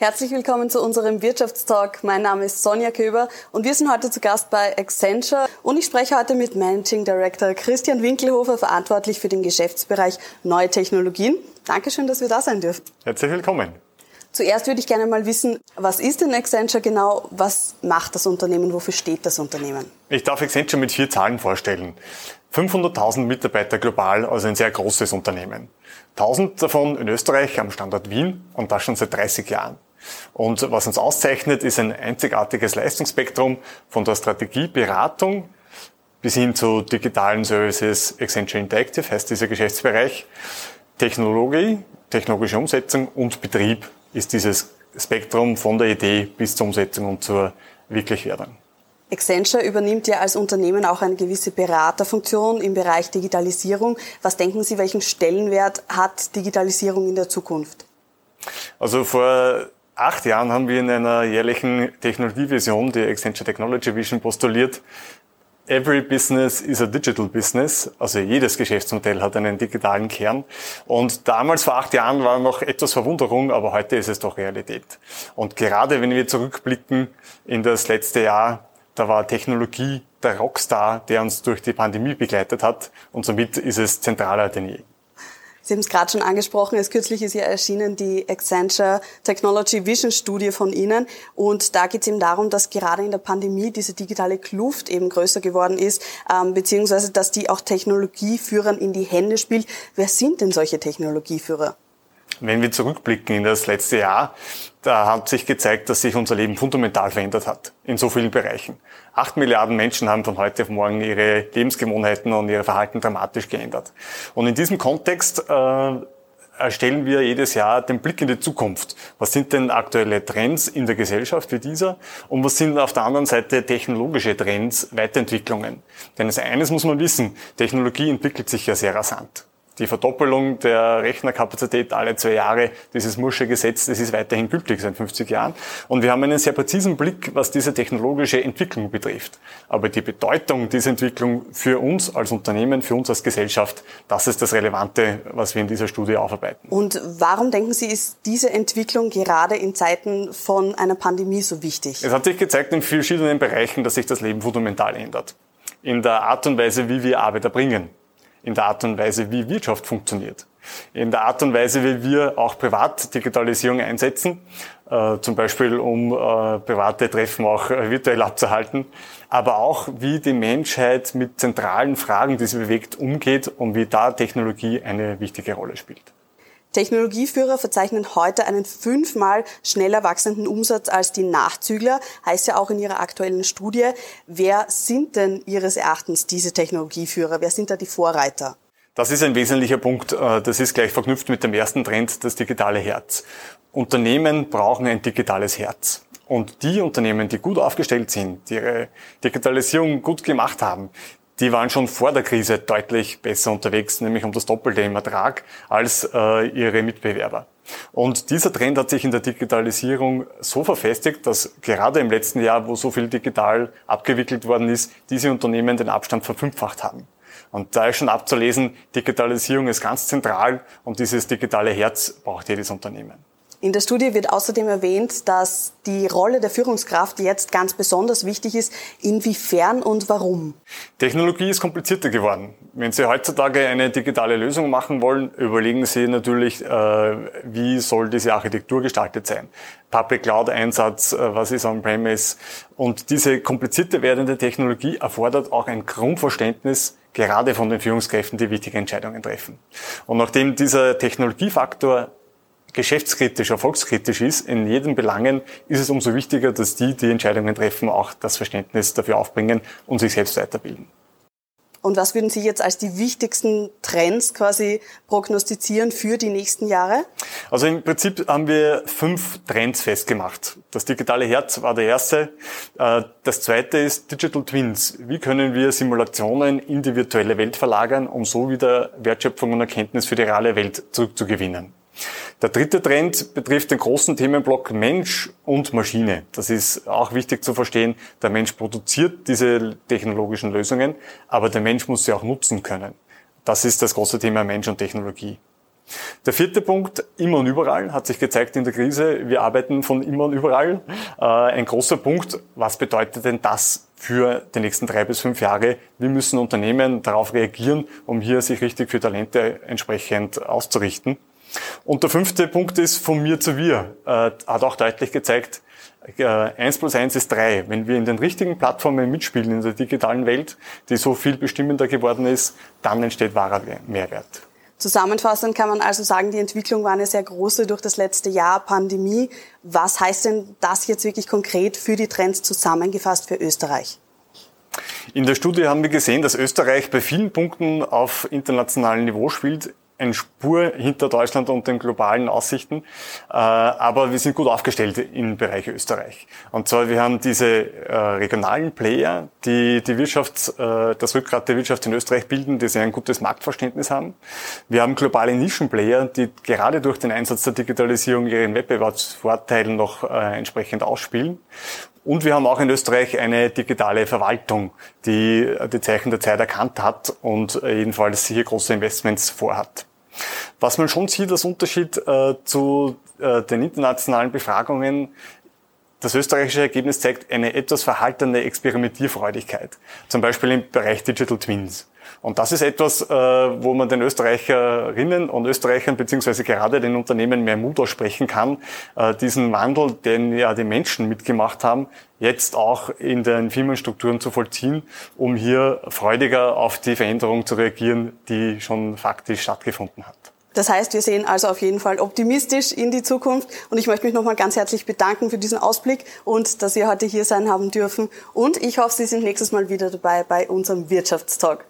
Herzlich willkommen zu unserem Wirtschaftstalk. Mein Name ist Sonja Köber und wir sind heute zu Gast bei Accenture und ich spreche heute mit Managing Director Christian Winkelhofer, verantwortlich für den Geschäftsbereich Neue Technologien. Dankeschön, dass wir da sein dürfen. Herzlich willkommen. Zuerst würde ich gerne mal wissen, was ist denn Accenture genau? Was macht das Unternehmen? Wofür steht das Unternehmen? Ich darf Accenture mit vier Zahlen vorstellen. 500.000 Mitarbeiter global, also ein sehr großes Unternehmen. 1000 davon in Österreich am Standort Wien und das schon seit 30 Jahren. Und was uns auszeichnet, ist ein einzigartiges Leistungsspektrum von der Strategieberatung bis hin zu digitalen Services. Accenture Interactive heißt dieser Geschäftsbereich. Technologie, technologische Umsetzung und Betrieb ist dieses Spektrum von der Idee bis zur Umsetzung und zur Wirklichwerdung. Accenture übernimmt ja als Unternehmen auch eine gewisse Beraterfunktion im Bereich Digitalisierung. Was denken Sie, welchen Stellenwert hat Digitalisierung in der Zukunft? Also vor acht Jahren haben wir in einer jährlichen Technologievision, die Accenture Technology Vision, postuliert, Every business is a digital business. Also jedes Geschäftsmodell hat einen digitalen Kern. Und damals vor acht Jahren war noch etwas Verwunderung, aber heute ist es doch Realität. Und gerade wenn wir zurückblicken in das letzte Jahr, da war Technologie der Rockstar, der uns durch die Pandemie begleitet hat. Und somit ist es zentraler denn je. Sie haben es gerade schon angesprochen, erst kürzlich ist ja erschienen die Accenture Technology Vision Studie von Ihnen. Und da geht es eben darum, dass gerade in der Pandemie diese digitale Kluft eben größer geworden ist, ähm, beziehungsweise dass die auch Technologieführern in die Hände spielt. Wer sind denn solche Technologieführer? Wenn wir zurückblicken in das letzte Jahr, da hat sich gezeigt, dass sich unser Leben fundamental verändert hat, in so vielen Bereichen. Acht Milliarden Menschen haben von heute auf morgen ihre Lebensgewohnheiten und ihr Verhalten dramatisch geändert. Und in diesem Kontext äh, erstellen wir jedes Jahr den Blick in die Zukunft. Was sind denn aktuelle Trends in der Gesellschaft wie dieser? Und was sind auf der anderen Seite technologische Trends, Weiterentwicklungen? Denn eines muss man wissen, Technologie entwickelt sich ja sehr rasant die Verdoppelung der Rechnerkapazität alle zwei Jahre, dieses Mursche Gesetz, das ist weiterhin gültig seit 50 Jahren. Und wir haben einen sehr präzisen Blick, was diese technologische Entwicklung betrifft. Aber die Bedeutung dieser Entwicklung für uns als Unternehmen, für uns als Gesellschaft, das ist das Relevante, was wir in dieser Studie aufarbeiten. Und warum denken Sie, ist diese Entwicklung gerade in Zeiten von einer Pandemie so wichtig? Es hat sich gezeigt in verschiedenen Bereichen, dass sich das Leben fundamental ändert. In der Art und Weise, wie wir Arbeit erbringen in der Art und Weise, wie Wirtschaft funktioniert. In der Art und Weise, wie wir auch privat Digitalisierung einsetzen, äh, zum Beispiel um äh, private Treffen auch äh, virtuell abzuhalten, aber auch wie die Menschheit mit zentralen Fragen, die sie bewegt, umgeht und wie da Technologie eine wichtige Rolle spielt. Technologieführer verzeichnen heute einen fünfmal schneller wachsenden Umsatz als die Nachzügler, heißt ja auch in ihrer aktuellen Studie. Wer sind denn Ihres Erachtens diese Technologieführer? Wer sind da die Vorreiter? Das ist ein wesentlicher Punkt. Äh, das ist gleich verknüpft mit dem ersten Trend, das digitale Herz. Unternehmen brauchen ein digitales Herz. Und die Unternehmen, die gut aufgestellt sind, die ihre Digitalisierung gut gemacht haben, die waren schon vor der Krise deutlich besser unterwegs, nämlich um das Doppelte im Ertrag als äh, ihre Mitbewerber. Und dieser Trend hat sich in der Digitalisierung so verfestigt, dass gerade im letzten Jahr, wo so viel digital abgewickelt worden ist, diese Unternehmen den Abstand verfünffacht haben. Und da ist schon abzulesen, Digitalisierung ist ganz zentral und dieses digitale Herz braucht jedes Unternehmen. In der Studie wird außerdem erwähnt, dass die Rolle der Führungskraft jetzt ganz besonders wichtig ist. Inwiefern und warum? Technologie ist komplizierter geworden. Wenn Sie heutzutage eine digitale Lösung machen wollen, überlegen Sie natürlich, äh, wie soll diese Architektur gestaltet sein. Public Cloud Einsatz, äh, was ist on-premise? Und diese komplizierte werdende Technologie erfordert auch ein Grundverständnis gerade von den Führungskräften, die wichtige Entscheidungen treffen. Und nachdem dieser Technologiefaktor geschäftskritisch, erfolgskritisch ist in jedem Belangen, ist es umso wichtiger, dass die, die Entscheidungen treffen, auch das Verständnis dafür aufbringen und sich selbst weiterbilden. Und was würden Sie jetzt als die wichtigsten Trends quasi prognostizieren für die nächsten Jahre? Also im Prinzip haben wir fünf Trends festgemacht. Das digitale Herz war der erste. Äh, das zweite ist Digital Twins. Wie können wir Simulationen in die virtuelle Welt verlagern, um so wieder Wertschöpfung und Erkenntnis für die reale Welt zurückzugewinnen? Der dritte Trend betrifft den großen Themenblock Mensch und Maschine. Das ist auch wichtig zu verstehen. Der Mensch produziert diese technologischen Lösungen, aber der Mensch muss sie auch nutzen können. Das ist das große Thema Mensch und Technologie. Der vierte Punkt, immer und überall, hat sich gezeigt in der Krise. Wir arbeiten von immer und überall. Äh, ein großer Punkt, was bedeutet denn das für die nächsten drei bis fünf Jahre? Wie müssen Unternehmen darauf reagieren, um hier sich richtig für Talente entsprechend auszurichten? Und der fünfte Punkt ist von mir zu wir, äh, hat auch deutlich gezeigt, äh, eins plus eins ist drei. Wenn wir in den richtigen Plattformen mitspielen in der digitalen Welt, die so viel bestimmender geworden ist, dann entsteht wahrer Mehrwert. Zusammenfassend kann man also sagen, die Entwicklung war eine sehr große durch das letzte Jahr Pandemie. Was heißt denn das jetzt wirklich konkret für die Trends zusammengefasst für Österreich? In der Studie haben wir gesehen, dass Österreich bei vielen Punkten auf internationalem Niveau spielt eine Spur hinter Deutschland und den globalen Aussichten. Äh, aber wir sind gut aufgestellt im Bereich Österreich. Und zwar, wir haben diese äh, regionalen Player, die die Wirtschaft, äh, das Rückgrat der Wirtschaft in Österreich bilden, die sehr ein gutes Marktverständnis haben. Wir haben globale Nischenplayer, die gerade durch den Einsatz der Digitalisierung ihren Wettbewerbsvorteil noch entsprechend ausspielen. Und wir haben auch in Österreich eine digitale Verwaltung, die die Zeichen der Zeit erkannt hat und jedenfalls hier große Investments vorhat. Was man schon sieht als Unterschied äh, zu äh, den internationalen Befragungen, das österreichische Ergebnis zeigt eine etwas verhaltene Experimentierfreudigkeit, zum Beispiel im Bereich Digital Twins. Und das ist etwas, äh, wo man den Österreicherinnen und Österreichern beziehungsweise gerade den Unternehmen mehr Mut aussprechen kann, äh, diesen Wandel, den ja die Menschen mitgemacht haben, jetzt auch in den Firmenstrukturen zu vollziehen, um hier freudiger auf die Veränderung zu reagieren, die schon faktisch stattgefunden hat. Das heißt, wir sehen also auf jeden Fall optimistisch in die Zukunft und ich möchte mich nochmal ganz herzlich bedanken für diesen Ausblick und dass Sie heute hier sein haben dürfen und ich hoffe, Sie sind nächstes Mal wieder dabei bei unserem Wirtschaftstalk.